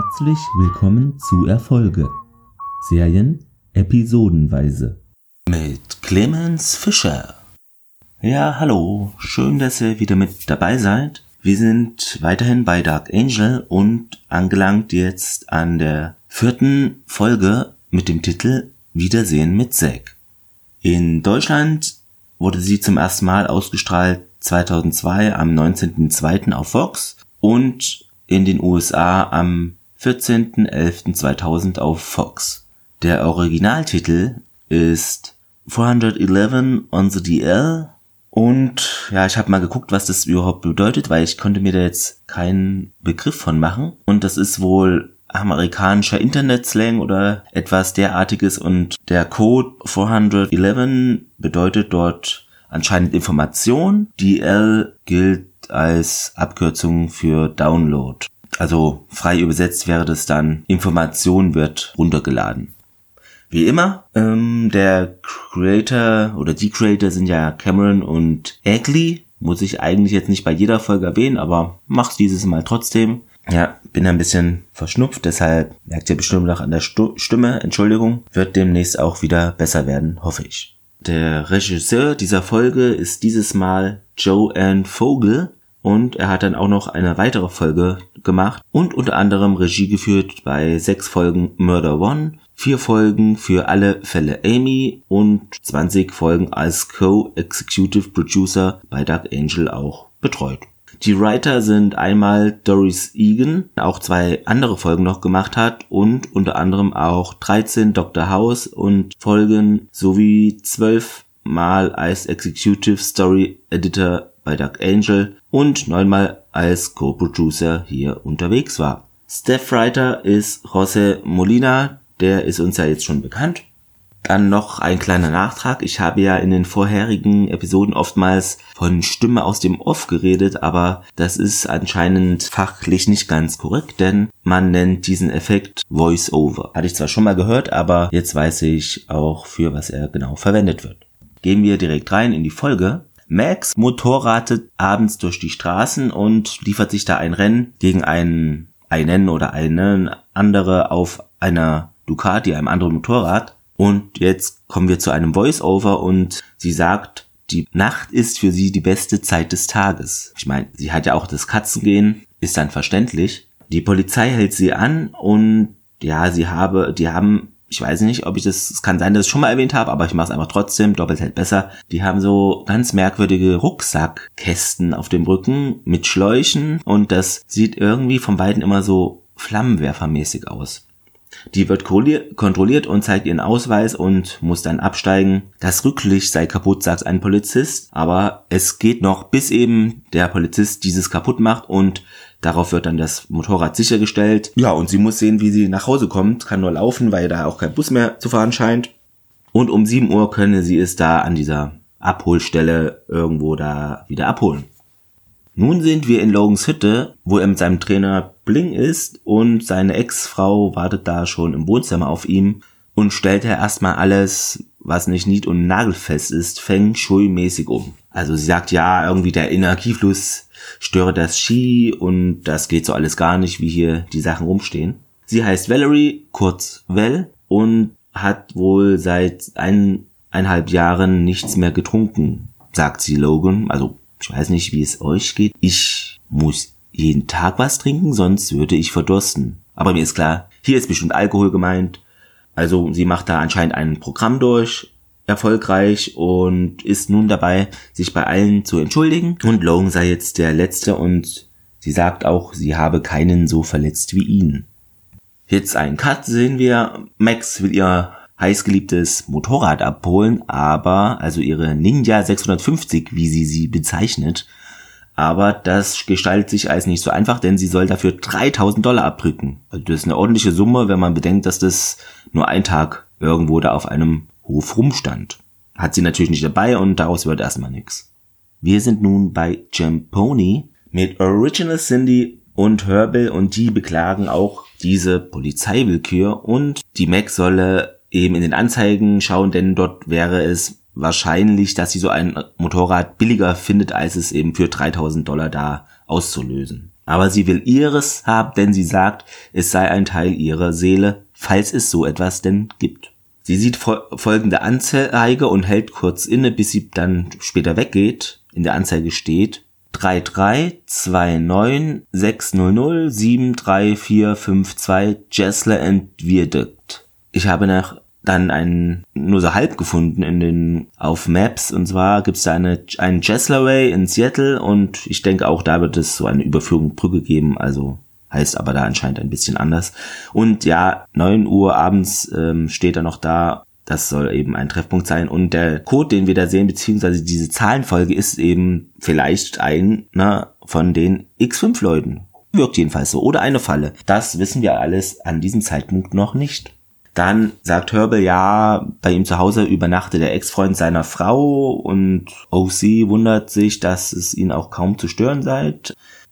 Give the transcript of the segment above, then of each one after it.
Herzlich willkommen zu Erfolge. Serien episodenweise. Mit Clemens Fischer. Ja, hallo. Schön, dass ihr wieder mit dabei seid. Wir sind weiterhin bei Dark Angel und angelangt jetzt an der vierten Folge mit dem Titel Wiedersehen mit Zack. In Deutschland wurde sie zum ersten Mal ausgestrahlt 2002 am 19.02. auf Fox und in den USA am 14.11.2000 auf Fox. Der Originaltitel ist 411 on the DL und ja, ich habe mal geguckt, was das überhaupt bedeutet, weil ich konnte mir da jetzt keinen Begriff von machen. Und das ist wohl amerikanischer Internetslang oder etwas derartiges und der Code 411 bedeutet dort anscheinend Information. DL gilt als Abkürzung für Download. Also frei übersetzt wäre das dann Information wird runtergeladen. Wie immer, ähm, der Creator oder die Creator sind ja Cameron und Egley. Muss ich eigentlich jetzt nicht bei jeder Folge erwähnen, aber mach's dieses Mal trotzdem. Ja, bin ein bisschen verschnupft, deshalb merkt ihr bestimmt noch an der Stu Stimme, Entschuldigung, wird demnächst auch wieder besser werden, hoffe ich. Der Regisseur dieser Folge ist dieses Mal Joanne Vogel und er hat dann auch noch eine weitere Folge gemacht und unter anderem Regie geführt bei sechs Folgen Murder One, vier Folgen für alle Fälle Amy und 20 Folgen als Co-Executive Producer bei Dark Angel auch betreut. Die Writer sind einmal Doris Egan, auch zwei andere Folgen noch gemacht hat und unter anderem auch 13 Dr. House und Folgen sowie 12 Mal als Executive Story Editor bei Dark Angel und neunmal als Co-Producer hier unterwegs war. Staff Writer ist José Molina, der ist uns ja jetzt schon bekannt. Dann noch ein kleiner Nachtrag. Ich habe ja in den vorherigen Episoden oftmals von Stimme aus dem Off geredet, aber das ist anscheinend fachlich nicht ganz korrekt, denn man nennt diesen Effekt Voice Over. Hatte ich zwar schon mal gehört, aber jetzt weiß ich auch, für was er genau verwendet wird. Gehen wir direkt rein in die Folge. Max motorradet abends durch die Straßen und liefert sich da ein Rennen gegen einen, einen oder einen andere auf einer Ducati, einem anderen Motorrad. Und jetzt kommen wir zu einem Voice-Over und sie sagt, die Nacht ist für sie die beste Zeit des Tages. Ich meine, sie hat ja auch das Katzengehen, ist dann verständlich. Die Polizei hält sie an und ja, sie habe, die haben, ich weiß nicht, ob ich das, es kann sein, dass ich schon mal erwähnt habe, aber ich mache es einfach trotzdem, doppelt hält besser. Die haben so ganz merkwürdige Rucksackkästen auf dem Rücken mit Schläuchen und das sieht irgendwie von beiden immer so flammenwerfermäßig aus. Die wird kontrolliert und zeigt ihren Ausweis und muss dann absteigen. Das Rücklicht sei kaputt, sagt ein Polizist, aber es geht noch, bis eben der Polizist dieses kaputt macht und darauf wird dann das Motorrad sichergestellt. Ja, und sie muss sehen, wie sie nach Hause kommt, kann nur laufen, weil da auch kein Bus mehr zu fahren scheint. Und um 7 Uhr könne sie es da an dieser Abholstelle irgendwo da wieder abholen. Nun sind wir in Logans Hütte, wo er mit seinem Trainer Bling ist und seine Ex-Frau wartet da schon im Wohnzimmer auf ihm und stellt er erstmal alles, was nicht nied- und nagelfest ist, Feng Shui-mäßig um. Also sie sagt, ja, irgendwie der Energiefluss störe das Ski und das geht so alles gar nicht, wie hier die Sachen rumstehen. Sie heißt Valerie, kurz Vel, und hat wohl seit eineinhalb Jahren nichts mehr getrunken, sagt sie Logan, also ich weiß nicht, wie es euch geht. Ich muss jeden Tag was trinken, sonst würde ich verdursten. Aber mir ist klar, hier ist bestimmt Alkohol gemeint. Also sie macht da anscheinend ein Programm durch, erfolgreich und ist nun dabei, sich bei allen zu entschuldigen. Und Logan sei jetzt der Letzte und sie sagt auch, sie habe keinen so verletzt wie ihn. Jetzt einen Cut sehen wir. Max will ihr heißgeliebtes Motorrad abholen, aber, also ihre Ninja 650, wie sie sie bezeichnet, aber das gestaltet sich als nicht so einfach, denn sie soll dafür 3000 Dollar abdrücken. Also das ist eine ordentliche Summe, wenn man bedenkt, dass das nur ein Tag irgendwo da auf einem Hof rumstand. Hat sie natürlich nicht dabei und daraus wird erstmal nichts. Wir sind nun bei Jamponi mit Original Cindy und Herbal und die beklagen auch diese Polizeiwillkür und die Mac solle eben in den Anzeigen schauen, denn dort wäre es wahrscheinlich, dass sie so ein Motorrad billiger findet, als es eben für 3000 Dollar da auszulösen. aber sie will ihres haben, denn sie sagt, es sei ein Teil ihrer Seele, falls es so etwas denn gibt. Sie sieht folgende Anzeige und hält kurz inne, bis sie dann später weggeht. In der Anzeige steht 3329600734452 Jessler and Viaduct. Ich habe nach dann einen nur so halb gefunden in den auf Maps und zwar gibt's da eine einen Jessler Way in Seattle und ich denke auch da wird es so eine Überführung Brücke geben, also heißt aber da anscheinend ein bisschen anders. Und ja, neun Uhr abends ähm, steht er noch da. Das soll eben ein Treffpunkt sein. Und der Code, den wir da sehen, beziehungsweise diese Zahlenfolge, ist eben vielleicht einer von den X5-Leuten. Wirkt jedenfalls so. Oder eine Falle. Das wissen wir alles an diesem Zeitpunkt noch nicht. Dann sagt Herbel, ja, bei ihm zu Hause übernachte der Ex-Freund seiner Frau und OC wundert sich, dass es ihn auch kaum zu stören sei.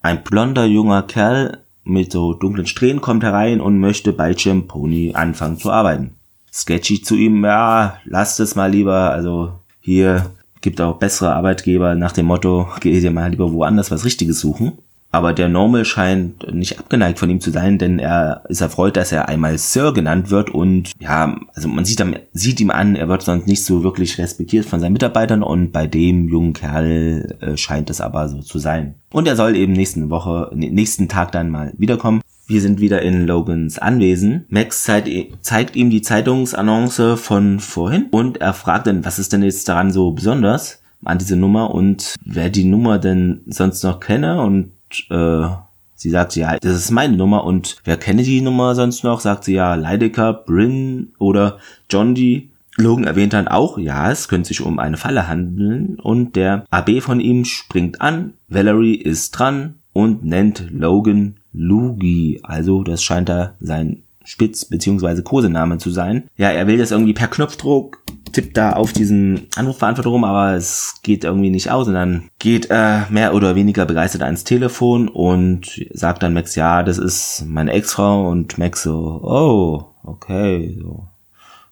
Ein blonder junger Kerl mit so dunklen Strähnen kommt herein und möchte bei Jim Pony anfangen zu arbeiten. Sketchy zu ihm, ja, lasst es mal lieber, also hier gibt auch bessere Arbeitgeber nach dem Motto, geh dir mal lieber woanders was Richtiges suchen. Aber der Normal scheint nicht abgeneigt von ihm zu sein, denn er ist erfreut, dass er einmal Sir genannt wird und ja, also man sieht, sieht ihm an, er wird sonst nicht so wirklich respektiert von seinen Mitarbeitern und bei dem jungen Kerl äh, scheint es aber so zu sein. Und er soll eben nächsten Woche, nächsten Tag dann mal wiederkommen. Wir sind wieder in Logans Anwesen. Max zeigt, zeigt ihm die Zeitungsannonce von vorhin und er fragt dann, was ist denn jetzt daran so besonders an diese Nummer und wer die Nummer denn sonst noch kenne und äh, sie sagt, ja, das ist meine Nummer und wer kenne die Nummer sonst noch? Sagt sie ja, Leidecker, Bryn oder John D. Logan erwähnt dann auch, ja, es könnte sich um eine Falle handeln und der AB von ihm springt an, Valerie ist dran und nennt Logan Lugi. Also das scheint da sein Spitz- bzw. Kosename zu sein. Ja, er will das irgendwie per Knopfdruck tippt da auf diesen Anrufbeantworter rum, aber es geht irgendwie nicht aus und dann geht er mehr oder weniger begeistert ans Telefon und sagt dann Max, ja, das ist meine Ex-Frau und Max so, oh, okay, so.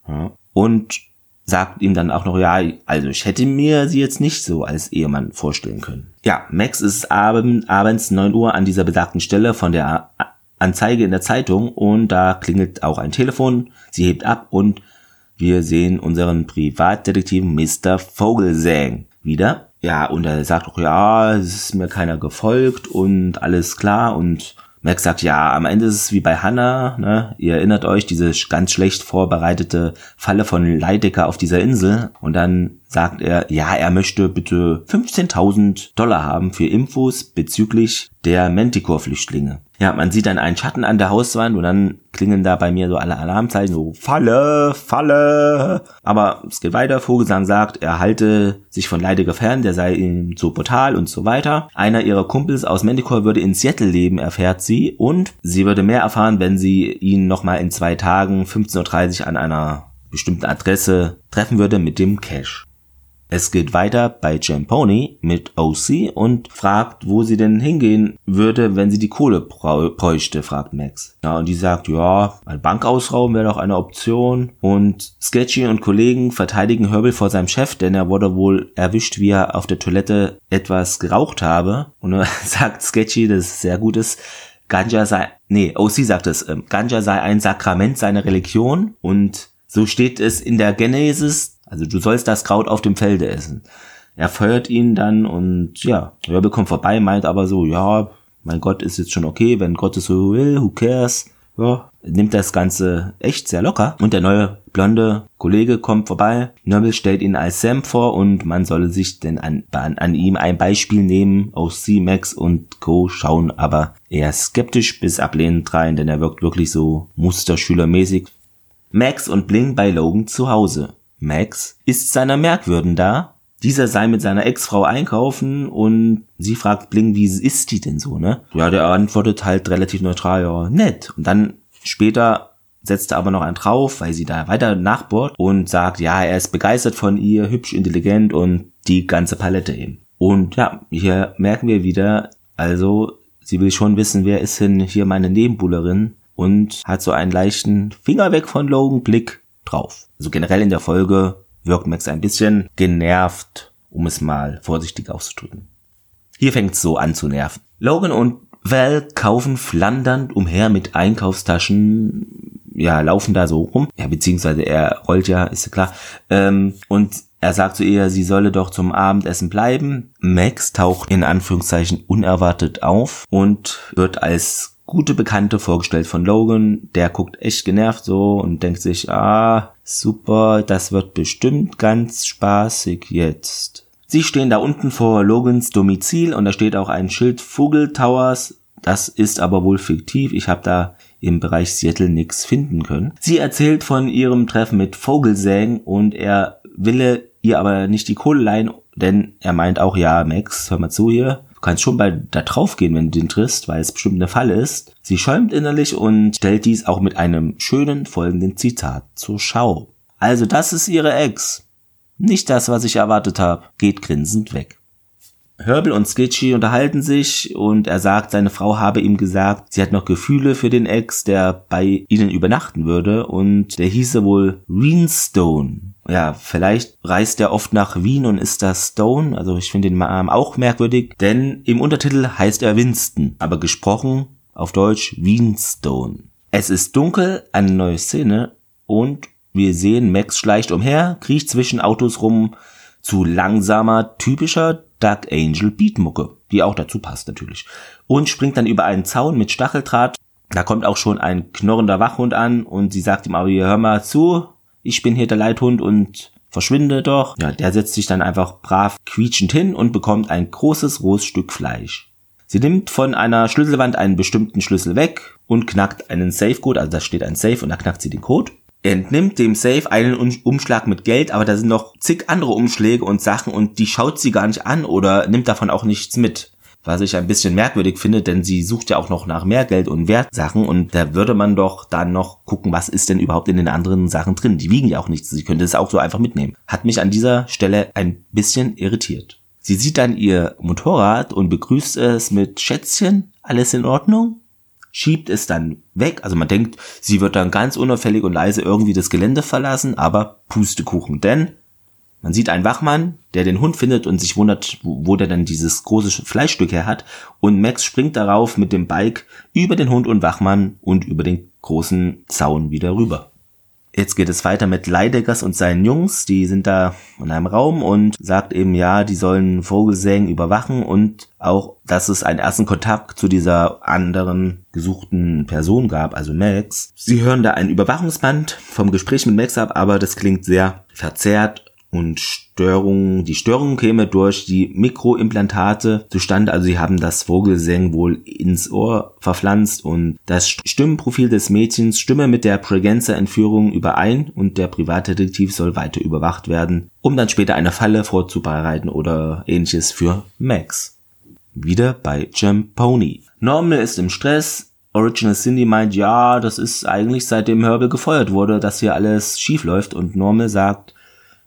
Ja. Und sagt ihm dann auch noch, ja, also ich hätte mir sie jetzt nicht so als Ehemann vorstellen können. Ja, Max ist abend, abends 9 Uhr an dieser besagten Stelle von der Anzeige in der Zeitung und da klingelt auch ein Telefon, sie hebt ab und wir sehen unseren Privatdetektiv Mr. Vogelsang wieder. Ja, und er sagt auch, ja, es ist mir keiner gefolgt und alles klar und Max sagt, ja, am Ende ist es wie bei Hannah, ne? Ihr erinnert euch, diese ganz schlecht vorbereitete Falle von Leidecker auf dieser Insel. Und dann sagt er, ja, er möchte bitte 15.000 Dollar haben für Infos bezüglich der Manticore-Flüchtlinge. Ja, man sieht dann einen Schatten an der Hauswand und dann klingen da bei mir so alle Alarmzeichen, so Falle, Falle. Aber es geht weiter. Vogelsang sagt, er halte sich von Leidecker fern, der sei ihm zu brutal und so weiter. Einer ihrer Kumpels aus Manticore würde in Seattle leben, erfährt sie. Und sie würde mehr erfahren, wenn sie ihn nochmal in zwei Tagen 15.30 Uhr an einer bestimmten Adresse treffen würde mit dem Cash. Es geht weiter bei Pony mit OC und fragt, wo sie denn hingehen würde, wenn sie die Kohle bräuchte, fragt Max. Ja, und die sagt, ja, ein Bankausrauben wäre doch eine Option. Und Sketchy und Kollegen verteidigen Herbel vor seinem Chef, denn er wurde wohl erwischt, wie er auf der Toilette etwas geraucht habe. Und er sagt Sketchy, das ist sehr gutes, Ganja sei, nee, OC sagt es, ähm, Ganja sei ein Sakrament seiner Religion und so steht es in der Genesis also du sollst das Kraut auf dem Felde essen. Er feuert ihn dann und ja, Rebel kommt vorbei, meint aber so, ja, mein Gott ist jetzt schon okay, wenn Gott es so will, who cares? Ja, nimmt das Ganze echt sehr locker. Und der neue blonde Kollege kommt vorbei. Nobel stellt ihn als Sam vor und man solle sich denn an, an, an ihm ein Beispiel nehmen aus C-Max und Co. schauen aber eher skeptisch bis ablehnend rein, denn er wirkt wirklich so musterschülermäßig. Max und Bling bei Logan zu Hause. Max ist seiner Merkwürden da. Dieser sei mit seiner Ex-Frau einkaufen und sie fragt Bling, wie ist die denn so, ne? Ja, der antwortet halt relativ neutral, ja, nett. Und dann später setzt er aber noch einen drauf, weil sie da weiter nachbohrt und sagt, ja, er ist begeistert von ihr, hübsch, intelligent und die ganze Palette eben. Und ja, hier merken wir wieder, also sie will schon wissen, wer ist denn hier meine Nebenbuhlerin und hat so einen leichten Finger weg von Logan Blick drauf. Also generell in der Folge wirkt Max ein bisschen genervt, um es mal vorsichtig auszudrücken. Hier fängt es so an zu nerven. Logan und Val kaufen flandernd umher mit Einkaufstaschen, ja, laufen da so rum. Ja, beziehungsweise er rollt ja, ist ja klar. Ähm, und er sagt zu ihr, sie solle doch zum Abendessen bleiben. Max taucht in Anführungszeichen unerwartet auf und wird als gute Bekannte vorgestellt von Logan. Der guckt echt genervt so und denkt sich, ah, super, das wird bestimmt ganz spaßig jetzt. Sie stehen da unten vor Logans Domizil und da steht auch ein Schild Vogel Towers. Das ist aber wohl fiktiv. Ich habe da im Bereich Seattle nichts finden können. Sie erzählt von ihrem Treffen mit Vogelsägen und er wille ihr aber nicht die Kohle leihen, denn er meint auch, ja, Max, hör mal zu hier, kannst schon bald da drauf gehen, wenn du den triffst, weil es bestimmt der Fall ist. Sie schäumt innerlich und stellt dies auch mit einem schönen folgenden Zitat zur Schau. Also das ist ihre Ex. Nicht das, was ich erwartet habe, geht grinsend weg. Herbel und Skitchy unterhalten sich und er sagt, seine Frau habe ihm gesagt, sie hat noch Gefühle für den Ex, der bei ihnen übernachten würde und der hieße wohl Reenstone. Ja, vielleicht reist er oft nach Wien und ist da Stone, also ich finde den Namen auch merkwürdig, denn im Untertitel heißt er Winston, aber gesprochen auf Deutsch Wienstone. Es ist dunkel, eine neue Szene und wir sehen Max schleicht umher, kriecht zwischen Autos rum zu langsamer, typischer Dark Angel Beatmucke, die auch dazu passt natürlich. Und springt dann über einen Zaun mit Stacheldraht. Da kommt auch schon ein knorrender Wachhund an und sie sagt ihm aber, hör mal zu, ich bin hier der Leithund und verschwinde doch. Ja, der setzt sich dann einfach brav quietschend hin und bekommt ein großes rohes Stück Fleisch. Sie nimmt von einer Schlüsselwand einen bestimmten Schlüssel weg und knackt einen Safe-Code, also da steht ein Safe und da knackt sie den Code entnimmt dem Safe einen Umschlag mit Geld, aber da sind noch zig andere Umschläge und Sachen und die schaut sie gar nicht an oder nimmt davon auch nichts mit. Was ich ein bisschen merkwürdig finde, denn sie sucht ja auch noch nach mehr Geld und Wertsachen und da würde man doch dann noch gucken, was ist denn überhaupt in den anderen Sachen drin. Die wiegen ja auch nichts, sie könnte es auch so einfach mitnehmen. Hat mich an dieser Stelle ein bisschen irritiert. Sie sieht dann ihr Motorrad und begrüßt es mit Schätzchen, alles in Ordnung? schiebt es dann weg. Also man denkt, sie wird dann ganz unauffällig und leise irgendwie das Gelände verlassen, aber Pustekuchen, denn man sieht einen Wachmann, der den Hund findet und sich wundert, wo der dann dieses große Fleischstück her hat. Und Max springt darauf mit dem Bike über den Hund und Wachmann und über den großen Zaun wieder rüber. Jetzt geht es weiter mit Leideggers und seinen Jungs, die sind da in einem Raum und sagt eben, ja, die sollen Vogelsägen überwachen und auch, dass es einen ersten Kontakt zu dieser anderen gesuchten Person gab, also Max. Sie hören da ein Überwachungsband vom Gespräch mit Max ab, aber das klingt sehr verzerrt und Störung, die Störung käme durch die Mikroimplantate zustande. Also sie haben das Vogelsang wohl ins Ohr verpflanzt und das Stimmenprofil des Mädchens stimme mit der Pregenza-Entführung überein und der Privatdetektiv soll weiter überwacht werden, um dann später eine Falle vorzubereiten oder ähnliches für Max. Wieder bei Jim Pony. Normal ist im Stress, Original Cindy meint, ja, das ist eigentlich seitdem Herbal gefeuert wurde, dass hier alles schief läuft und Normal sagt,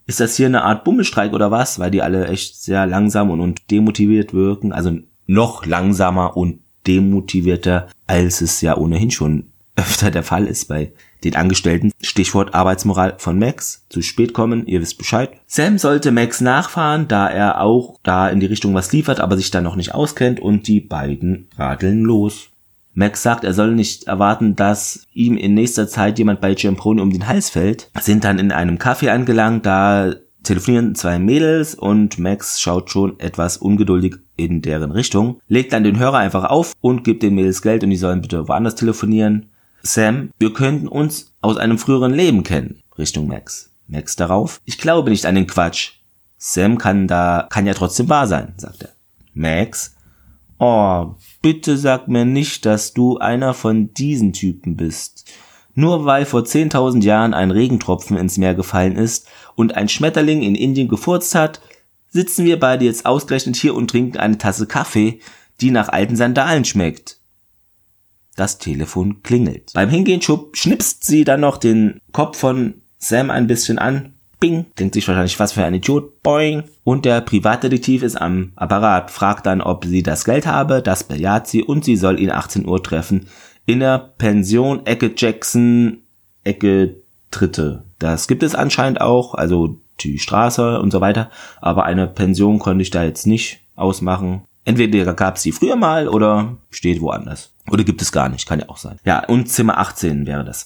ist das hier eine Art Bummelstreik oder was? Weil die alle echt sehr langsam und, und demotiviert wirken. Also noch langsamer und demotivierter, als es ja ohnehin schon öfter der Fall ist bei den Angestellten. Stichwort Arbeitsmoral von Max. Zu spät kommen, ihr wisst Bescheid. Sam sollte Max nachfahren, da er auch da in die Richtung was liefert, aber sich da noch nicht auskennt und die beiden radeln los. Max sagt, er soll nicht erwarten, dass ihm in nächster Zeit jemand bei Giampone um den Hals fällt, sind dann in einem Café angelangt, da telefonieren zwei Mädels und Max schaut schon etwas ungeduldig in deren Richtung, legt dann den Hörer einfach auf und gibt den Mädels Geld und die sollen bitte woanders telefonieren. Sam, wir könnten uns aus einem früheren Leben kennen. Richtung Max. Max darauf, ich glaube nicht an den Quatsch. Sam kann da, kann ja trotzdem wahr sein, sagt er. Max, Oh, bitte sag mir nicht, dass du einer von diesen Typen bist. Nur weil vor 10.000 Jahren ein Regentropfen ins Meer gefallen ist und ein Schmetterling in Indien gefurzt hat, sitzen wir beide jetzt ausgerechnet hier und trinken eine Tasse Kaffee, die nach alten Sandalen schmeckt. Das Telefon klingelt. Beim Hingehen schnipst sie dann noch den Kopf von Sam ein bisschen an Bing, denkt sich wahrscheinlich, was für ein Idiot, boing. Und der Privatdetektiv ist am Apparat, fragt dann, ob sie das Geld habe, das bejaht sie und sie soll ihn 18 Uhr treffen. In der Pension Ecke Jackson, Ecke Dritte. Das gibt es anscheinend auch, also die Straße und so weiter, aber eine Pension konnte ich da jetzt nicht ausmachen. Entweder gab es die früher mal oder steht woanders. Oder gibt es gar nicht, kann ja auch sein. Ja, und Zimmer 18 wäre das.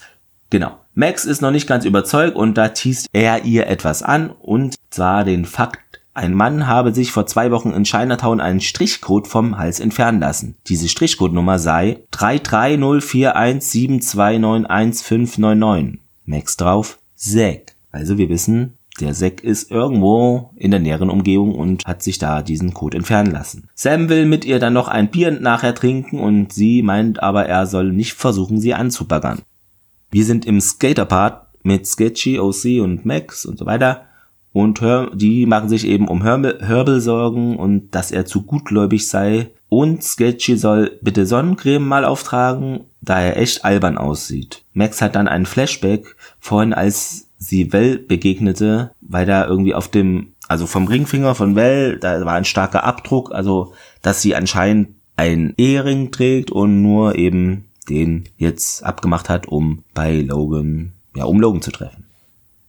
Genau. Max ist noch nicht ganz überzeugt und da teast er ihr etwas an und zwar den Fakt, ein Mann habe sich vor zwei Wochen in Chinatown einen Strichcode vom Hals entfernen lassen. Diese Strichcodenummer sei 3304172911599. Max drauf, Zack. Also wir wissen, der Zack ist irgendwo in der näheren Umgebung und hat sich da diesen Code entfernen lassen. Sam will mit ihr dann noch ein Bier nachher trinken und sie meint aber, er soll nicht versuchen, sie anzubaggern. Wir sind im Skaterpart mit Sketchy, OC und Max und so weiter. Und die machen sich eben um Herbal Sorgen und dass er zu gutgläubig sei. Und Sketchy soll bitte Sonnencreme mal auftragen, da er echt albern aussieht. Max hat dann einen Flashback vorhin, als sie Well begegnete, weil da irgendwie auf dem, also vom Ringfinger von Well, da war ein starker Abdruck, also dass sie anscheinend ein Ehering trägt und nur eben den jetzt abgemacht hat, um bei Logan, ja, um Logan zu treffen.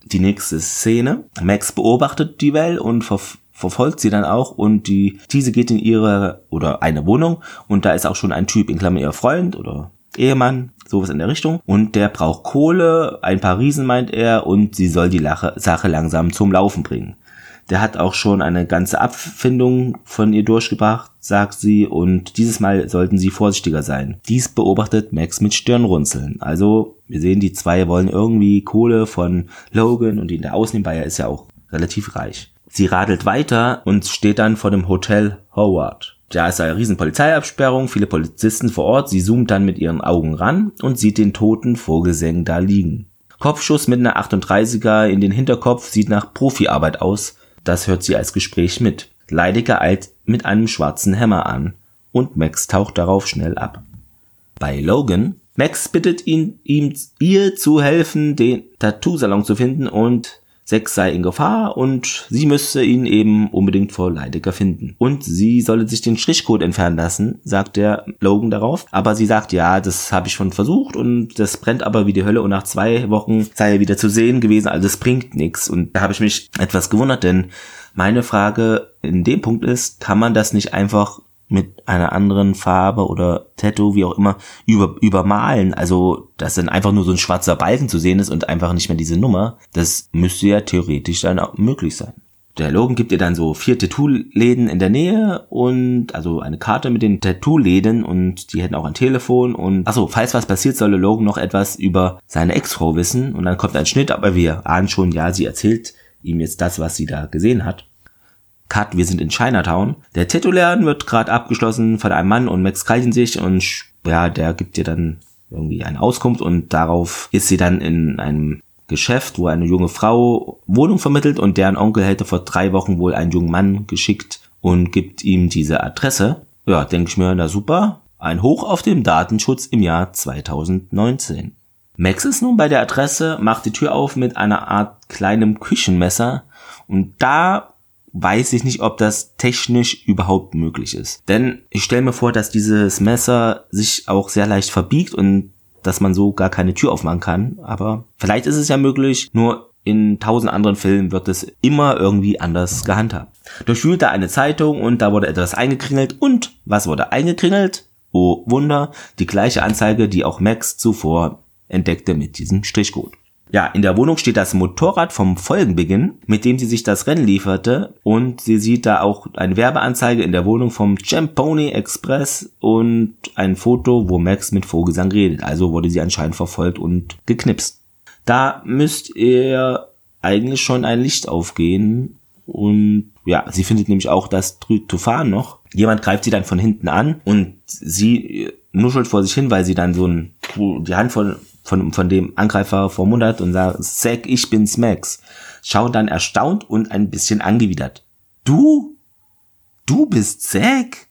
Die nächste Szene. Max beobachtet die Well und ver verfolgt sie dann auch und die, diese geht in ihre, oder eine Wohnung und da ist auch schon ein Typ, in Klammern ihr Freund oder Ehemann, sowas in der Richtung. Und der braucht Kohle, ein paar Riesen meint er, und sie soll die Lache, Sache langsam zum Laufen bringen. Der hat auch schon eine ganze Abfindung von ihr durchgebracht, sagt sie, und dieses Mal sollten sie vorsichtiger sein. Dies beobachtet Max mit Stirnrunzeln. Also, wir sehen, die zwei wollen irgendwie Kohle von Logan und ihn da ausnehmen, weil er ist ja auch relativ reich. Sie radelt weiter und steht dann vor dem Hotel Howard. Da ist eine riesen Polizeiabsperrung, viele Polizisten vor Ort. Sie zoomt dann mit ihren Augen ran und sieht den toten Vogelsäng da liegen. Kopfschuss mit einer 38er in den Hinterkopf sieht nach Profiarbeit aus. Das hört sie als Gespräch mit. Leidiger eilt mit einem schwarzen Hämmer an und Max taucht darauf schnell ab. Bei Logan, Max bittet ihn, ihm, ihr zu helfen, den Tattoo-Salon zu finden und Sex sei in Gefahr und sie müsse ihn eben unbedingt vor Leidecker finden. Und sie solle sich den Strichcode entfernen lassen, sagt der Logan darauf. Aber sie sagt, ja, das habe ich schon versucht und das brennt aber wie die Hölle und nach zwei Wochen sei er wieder zu sehen gewesen, also es bringt nichts. Und da habe ich mich etwas gewundert, denn meine Frage in dem Punkt ist, kann man das nicht einfach mit einer anderen Farbe oder Tattoo, wie auch immer, über, übermalen. Also, dass dann einfach nur so ein schwarzer Balken zu sehen ist und einfach nicht mehr diese Nummer. Das müsste ja theoretisch dann auch möglich sein. Der Logan gibt ihr dann so vier Tattoo-Läden in der Nähe und also eine Karte mit den Tattoo-Läden und die hätten auch ein Telefon und achso, falls was passiert, solle Logan noch etwas über seine Ex-Frau wissen und dann kommt ein Schnitt, aber wir ahnen schon, ja, sie erzählt ihm jetzt das, was sie da gesehen hat. Cut, wir sind in Chinatown. Der Tattoo-Laden wird gerade abgeschlossen von einem Mann und Max kalten sich und ja, der gibt dir dann irgendwie eine Auskunft und darauf ist sie dann in einem Geschäft, wo eine junge Frau Wohnung vermittelt und deren Onkel hätte vor drei Wochen wohl einen jungen Mann geschickt und gibt ihm diese Adresse. Ja, denke ich mir, na super. Ein Hoch auf dem Datenschutz im Jahr 2019. Max ist nun bei der Adresse, macht die Tür auf mit einer Art kleinem Küchenmesser und da weiß ich nicht, ob das technisch überhaupt möglich ist. Denn ich stelle mir vor, dass dieses Messer sich auch sehr leicht verbiegt und dass man so gar keine Tür aufmachen kann. Aber vielleicht ist es ja möglich, nur in tausend anderen Filmen wird es immer irgendwie anders gehandhabt. Durchwühlt da eine Zeitung und da wurde etwas eingekringelt und was wurde eingekringelt? Oh Wunder, die gleiche Anzeige, die auch Max zuvor entdeckte mit diesem Strichcode. Ja, in der Wohnung steht das Motorrad vom Folgenbeginn, mit dem sie sich das Rennen lieferte und sie sieht da auch eine Werbeanzeige in der Wohnung vom Champoni Express und ein Foto, wo Max mit Vogelsang redet. Also wurde sie anscheinend verfolgt und geknipst. Da müsst ihr eigentlich schon ein Licht aufgehen und ja, sie findet nämlich auch das Tryptophan noch. Jemand greift sie dann von hinten an und sie nuschelt vor sich hin, weil sie dann so ein, die Hand von von, von dem Angreifer vor Mund hat und sagt, Zack, ich bin's Max. Schaut dann erstaunt und ein bisschen angewidert. Du? Du bist Zack?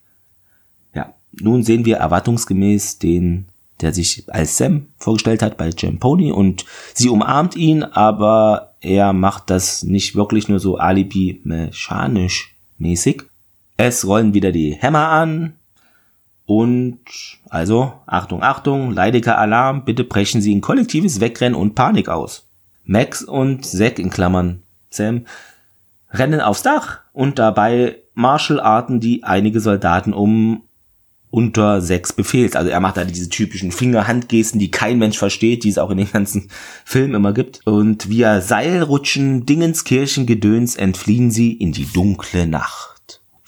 Ja, nun sehen wir erwartungsgemäß den, der sich als Sam vorgestellt hat bei Jim Pony und sie umarmt ihn, aber er macht das nicht wirklich nur so alibi-mechanisch mäßig. Es rollen wieder die Hämmer an, und also, Achtung, Achtung, leidiger Alarm, bitte brechen Sie in kollektives Wegrennen und Panik aus. Max und Zack in Klammern Sam rennen aufs Dach und dabei Martial-Arten, die einige Soldaten um unter sechs Befehls. Also er macht da diese typischen Finger-Handgesten, die kein Mensch versteht, die es auch in den ganzen Filmen immer gibt. Und via Seilrutschen, Dingenskirchen, Gedöns entfliehen sie in die dunkle Nacht.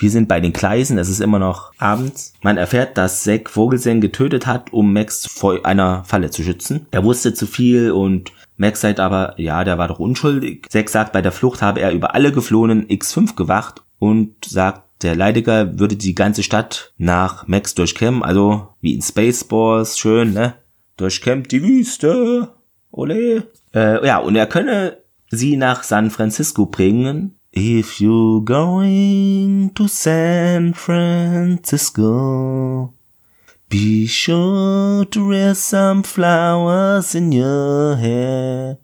Wir sind bei den Gleisen, es ist immer noch abends. Man erfährt, dass Zack Vogelsang getötet hat, um Max vor einer Falle zu schützen. Er wusste zu viel und Max sagt aber, ja, der war doch unschuldig. Zack sagt, bei der Flucht habe er über alle geflohenen X5 gewacht und sagt, der Leidiger würde die ganze Stadt nach Max durchkämmen, also wie in Spaceballs, schön, ne? Durchkämmt die Wüste. Ole. Äh, ja, und er könne sie nach San Francisco bringen. If you're going to San Francisco, be sure to wear some flowers in your hair.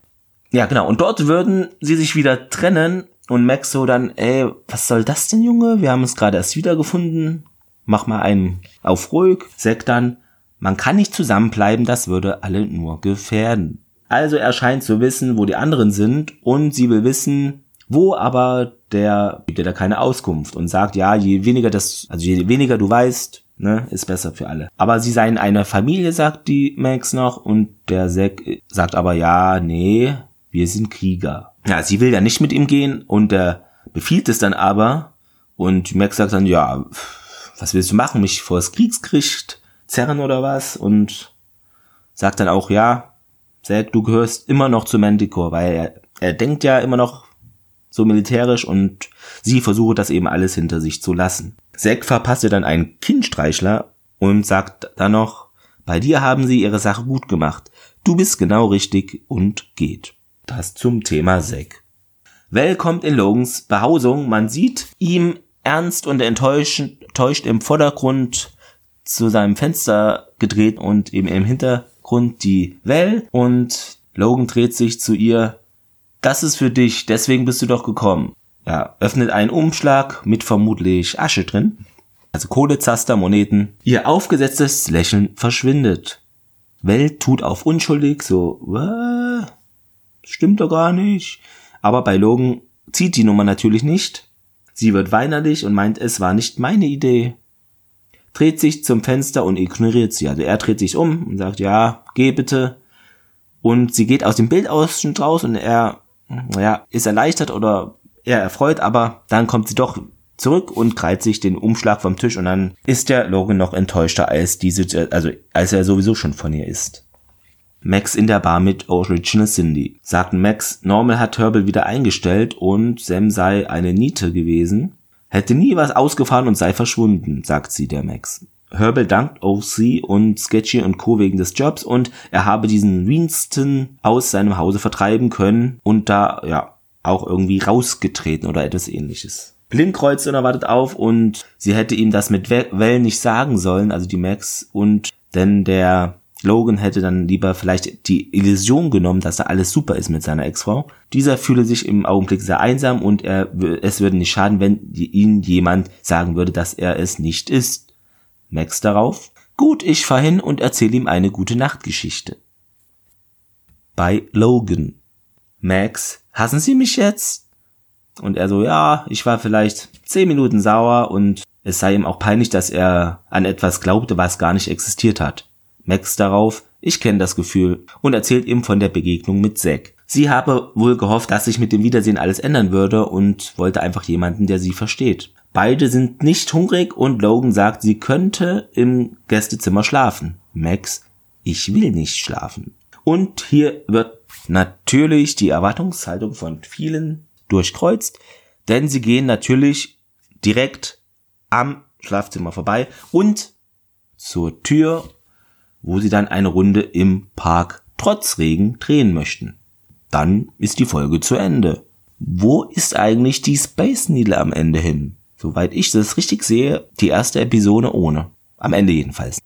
Ja, genau. Und dort würden sie sich wieder trennen und Max so dann, ey, was soll das denn, Junge? Wir haben es gerade erst wiedergefunden. Mach mal einen auf ruhig. Zack dann, man kann nicht zusammenbleiben, das würde alle nur gefährden. Also er scheint zu wissen, wo die anderen sind und sie will wissen, wo aber der gibt dir da keine Auskunft und sagt, ja, je weniger das, also je weniger du weißt, ne, ist besser für alle. Aber sie seien eine Familie, sagt die Max noch und der Zack sagt aber, ja, nee, wir sind Krieger. Ja, sie will ja nicht mit ihm gehen und er befiehlt es dann aber und Max sagt dann, ja, was willst du machen, mich vor das Kriegsgericht zerren oder was? Und sagt dann auch, ja, Zack, du gehörst immer noch zu Manticore, weil er, er denkt ja immer noch so militärisch und sie versuche das eben alles hinter sich zu lassen. Zack verpasst ihr dann einen Kindstreichler und sagt dann noch, bei dir haben sie ihre Sache gut gemacht. Du bist genau richtig und geht. Das zum Thema Zack. Well kommt in Logans Behausung. Man sieht ihm ernst und enttäuscht, enttäuscht im Vordergrund zu seinem Fenster gedreht und eben im Hintergrund die Well und Logan dreht sich zu ihr. Das ist für dich, deswegen bist du doch gekommen. Ja, öffnet einen Umschlag mit vermutlich Asche drin. Also Kohlezaster, Moneten. Ihr aufgesetztes Lächeln verschwindet. Well tut auf unschuldig, so, Wah? stimmt doch gar nicht. Aber bei Logan zieht die Nummer natürlich nicht. Sie wird weinerlich und meint, es war nicht meine Idee. Dreht sich zum Fenster und ignoriert sie. Also er dreht sich um und sagt, ja, geh bitte. Und sie geht aus dem Bildausschnitt raus und er, naja, ist erleichtert oder eher erfreut, aber dann kommt sie doch zurück und krallt sich den Umschlag vom Tisch und dann ist der Logan noch enttäuschter als diese, also als er sowieso schon von ihr ist. Max in der Bar mit Original Cindy. Sagten Max, Normal hat Herbal wieder eingestellt und Sam sei eine Niete gewesen. Hätte nie was ausgefahren und sei verschwunden, sagt sie der Max. Herbal dankt OC und Sketchy und Co. wegen des Jobs und er habe diesen Winston aus seinem Hause vertreiben können und da, ja, auch irgendwie rausgetreten oder etwas ähnliches. Blindkreuz unerwartet auf und sie hätte ihm das mit Wellen nicht sagen sollen, also die Max, und denn der Logan hätte dann lieber vielleicht die Illusion genommen, dass da alles super ist mit seiner Ex-Frau. Dieser fühle sich im Augenblick sehr einsam und er, es würde nicht schaden, wenn ihn jemand sagen würde, dass er es nicht ist. Max darauf. Gut, ich fahr hin und erzähle ihm eine gute Nachtgeschichte. Bei Logan. Max, hassen Sie mich jetzt? Und er so, ja, ich war vielleicht zehn Minuten sauer und es sei ihm auch peinlich, dass er an etwas glaubte, was gar nicht existiert hat. Max darauf, ich kenne das Gefühl und erzählt ihm von der Begegnung mit Zack. Sie habe wohl gehofft, dass sich mit dem Wiedersehen alles ändern würde und wollte einfach jemanden, der sie versteht. Beide sind nicht hungrig und Logan sagt, sie könnte im Gästezimmer schlafen. Max, ich will nicht schlafen. Und hier wird natürlich die Erwartungshaltung von vielen durchkreuzt, denn sie gehen natürlich direkt am Schlafzimmer vorbei und zur Tür wo sie dann eine Runde im Park trotz Regen drehen möchten. Dann ist die Folge zu Ende. Wo ist eigentlich die Space Needle am Ende hin? Soweit ich das richtig sehe, die erste Episode ohne. Am Ende jedenfalls.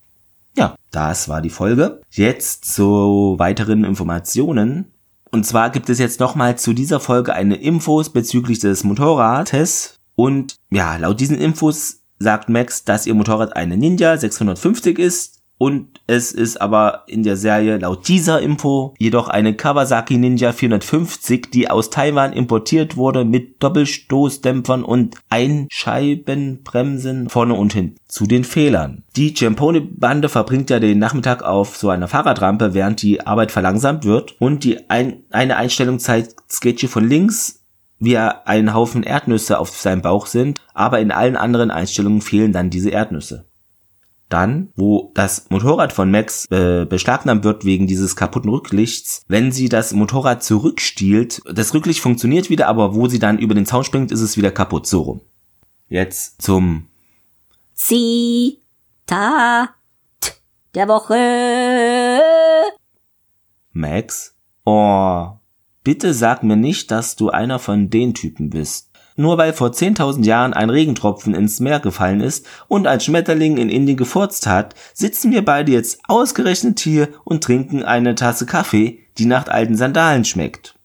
Ja, das war die Folge. Jetzt zu weiteren Informationen. Und zwar gibt es jetzt nochmal zu dieser Folge eine Infos bezüglich des Motorrades. Und ja, laut diesen Infos sagt Max, dass ihr Motorrad eine Ninja 650 ist Und es ist aber in der Serie laut dieser Info jedoch eine Kawasaki Ninja 450, die aus Taiwan importiert wurde mit Doppelstoßdämpfern und Einscheibenbremsen vorne und hinten. Zu den Fehlern. Die Ciampone-Bande verbringt ja den Nachmittag auf so einer Fahrradrampe, während die Arbeit verlangsamt wird und die ein eine Einstellung zeigt Sketchy von links wie er ein Haufen Erdnüsse auf seinem Bauch sind, aber in allen anderen Einstellungen fehlen dann diese Erdnüsse. Dann, wo das Motorrad von Max äh, beschlagnahmt wird wegen dieses kaputten Rücklichts, wenn sie das Motorrad zurückstiehlt, das Rücklicht funktioniert wieder, aber wo sie dann über den Zaun springt, ist es wieder kaputt. So rum. Jetzt zum Zitat der Woche. Max. Oh, bitte sag mir nicht, dass du einer von den Typen bist. Nur weil vor 10.000 Jahren ein Regentropfen ins Meer gefallen ist und ein Schmetterling in Indien gefurzt hat, sitzen wir beide jetzt ausgerechnet hier und trinken eine Tasse Kaffee, die nach alten Sandalen schmeckt.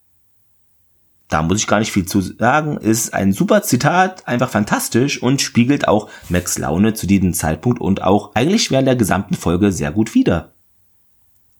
Da muss ich gar nicht viel zu sagen, ist ein super Zitat, einfach fantastisch und spiegelt auch Max Laune zu diesem Zeitpunkt und auch eigentlich während der gesamten Folge sehr gut wider.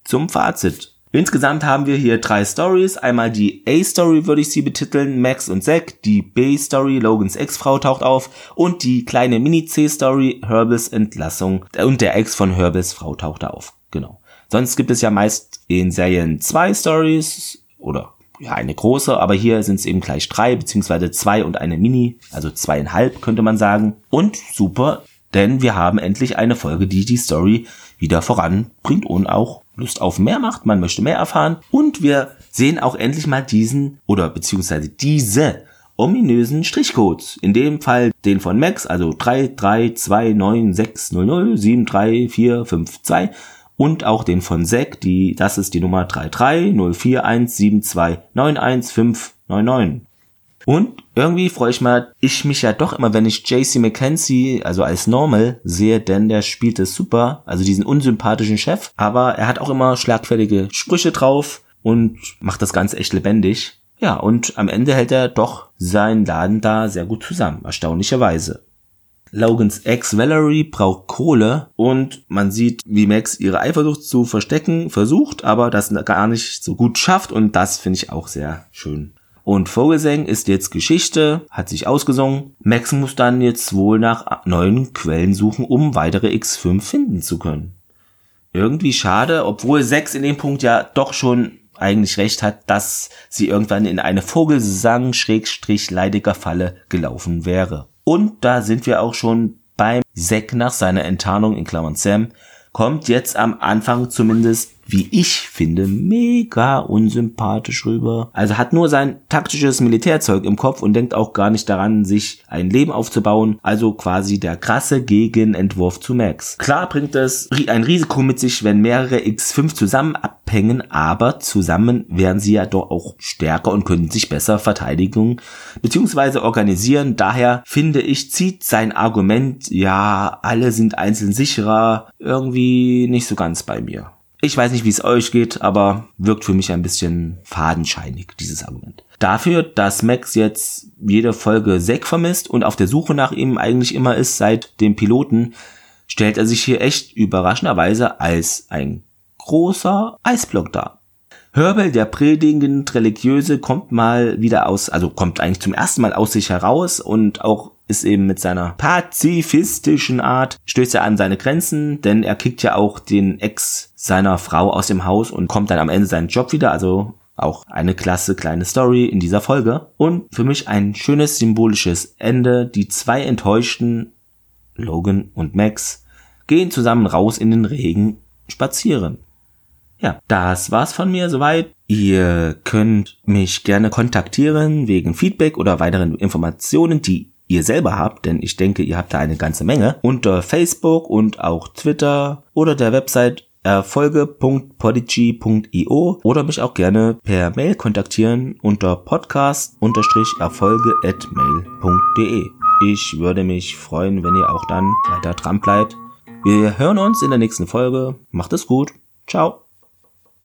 Zum Fazit. Insgesamt haben wir hier drei Stories. Einmal die A-Story würde ich sie betiteln, Max und Zack. Die B-Story, Logans Ex-Frau taucht auf. Und die kleine Mini-C-Story, Herbals Entlassung. Und der Ex von Herbals Frau taucht auf. Genau. Sonst gibt es ja meist in Serien zwei Stories oder ja, eine große, aber hier sind es eben gleich drei, beziehungsweise zwei und eine Mini, also zweieinhalb könnte man sagen. Und super, denn wir haben endlich eine Folge, die die Story wieder voranbringt und auch Lust auf mehr macht, man möchte mehr erfahren und wir sehen auch endlich mal diesen oder beziehungsweise diese ominösen Strichcodes. In dem Fall den von Max, also 3329600734452 und auch den von Zack, die, das ist die Nummer 3304172919599. Und irgendwie freue ich ich mich ja doch immer, wenn ich JC McKenzie, also als Normal, sehe, denn der spielt es super, also diesen unsympathischen Chef, aber er hat auch immer schlagfertige Sprüche drauf und macht das Ganze echt lebendig. Ja, und am Ende hält er doch seinen Laden da sehr gut zusammen, erstaunlicherweise. Logans Ex Valerie braucht Kohle und man sieht, wie Max ihre Eifersucht zu verstecken versucht, aber das gar nicht so gut schafft und das finde ich auch sehr schön. Und Vogelsang ist jetzt Geschichte, hat sich ausgesungen. Max muss dann jetzt wohl nach neuen Quellen suchen, um weitere X5 finden zu können. Irgendwie schade, obwohl 6 in dem Punkt ja doch schon eigentlich recht hat, dass sie irgendwann in eine Vogelsang-leidiger Falle gelaufen wäre. Und da sind wir auch schon beim Zack nach seiner Enttarnung in Klammern Sam, kommt jetzt am Anfang zumindest wie ich finde, mega unsympathisch rüber. Also hat nur sein taktisches Militärzeug im Kopf und denkt auch gar nicht daran, sich ein Leben aufzubauen. Also quasi der krasse Gegenentwurf zu Max. Klar bringt es ein Risiko mit sich, wenn mehrere X5 zusammen abhängen, aber zusammen wären sie ja doch auch stärker und könnten sich besser Verteidigung bzw. organisieren. Daher finde ich, zieht sein Argument, ja, alle sind einzeln sicherer, irgendwie nicht so ganz bei mir. Ich weiß nicht, wie es euch geht, aber wirkt für mich ein bisschen fadenscheinig, dieses Argument. Dafür, dass Max jetzt jede Folge Zack vermisst und auf der Suche nach ihm eigentlich immer ist seit dem Piloten, stellt er sich hier echt überraschenderweise als ein großer Eisblock dar. Herbel, der predigend Religiöse, kommt mal wieder aus, also kommt eigentlich zum ersten Mal aus sich heraus und auch ist eben mit seiner pazifistischen Art, stößt er an seine Grenzen, denn er kickt ja auch den Ex seiner Frau aus dem Haus und kommt dann am Ende seinen Job wieder, also auch eine klasse kleine Story in dieser Folge. Und für mich ein schönes symbolisches Ende. Die zwei enttäuschten, Logan und Max, gehen zusammen raus in den Regen spazieren. Ja, das war's von mir soweit. Ihr könnt mich gerne kontaktieren wegen Feedback oder weiteren Informationen, die ihr selber habt, denn ich denke, ihr habt da eine ganze Menge, unter Facebook und auch Twitter oder der Website erfolge.podigy.io oder mich auch gerne per Mail kontaktieren unter podcast-erfolge.mail.de. Ich würde mich freuen, wenn ihr auch dann weiter dran bleibt. Wir hören uns in der nächsten Folge. Macht es gut. Ciao.